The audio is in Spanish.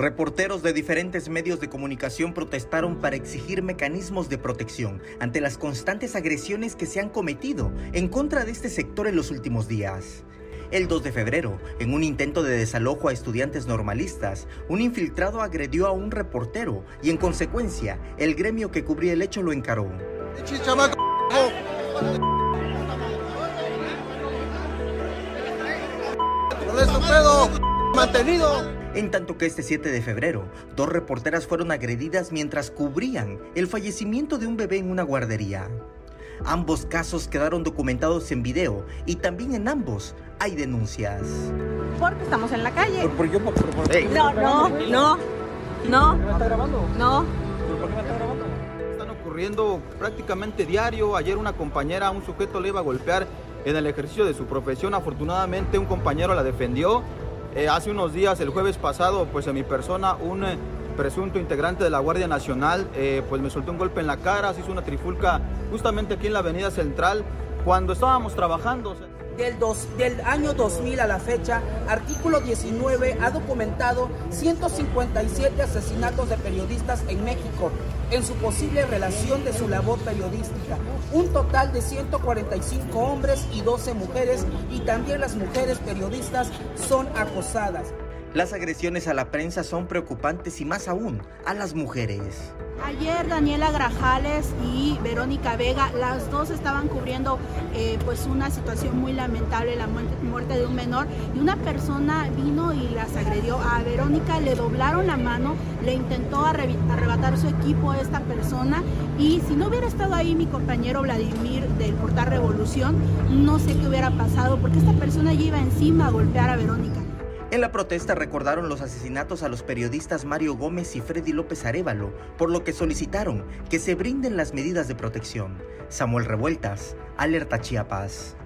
Reporteros de diferentes medios de comunicación protestaron para exigir mecanismos de protección ante las constantes agresiones que se han cometido en contra de este sector en los últimos días. El 2 de febrero, en un intento de desalojo a estudiantes normalistas, un infiltrado agredió a un reportero y en consecuencia el gremio que cubría el hecho lo encaró. En tanto que este 7 de febrero, dos reporteras fueron agredidas mientras cubrían el fallecimiento de un bebé en una guardería. Ambos casos quedaron documentados en video y también en ambos hay denuncias. Porque estamos en la calle. ¿Por, por, por, por, por No, no, no, no, ¿Me está grabando? no. ¿Por qué me está grabando? Están ocurriendo prácticamente diario. Ayer una compañera, a un sujeto le iba a golpear en el ejercicio de su profesión. Afortunadamente un compañero la defendió. Eh, hace unos días, el jueves pasado, pues a mi persona, un eh, presunto integrante de la Guardia Nacional, eh, pues me soltó un golpe en la cara, se hizo una trifulca justamente aquí en la Avenida Central, cuando estábamos trabajando. Del, año 2000 a la fecha, artículo 19 ha documentado 157 asesinatos de periodistas en México en su posible relación de su labor periodística. Un total de 145 hombres y 12 mujeres y también las mujeres periodistas son acosadas. Las agresiones a la prensa son preocupantes y más aún a las mujeres. Ayer Daniela Grajales y Verónica Vega, las dos estaban cubriendo eh, pues una situación muy lamentable, la muerte, de un menor, y una persona vino y las agredió. A Verónica le doblaron la mano, le intentó arrebatar su equipo a esta persona, y si no hubiera estado ahí mi compañero Vladimir del portal Revolución, no sé qué hubiera pasado, porque esta persona ya iba encima a golpear a Verónica. En la protesta recordaron los asesinatos a los periodistas Mario Gómez y Freddy López Arevalo, por lo que solicitaron que se brinden las medidas de protección. Samuel Revueltas, Alerta Chiapas.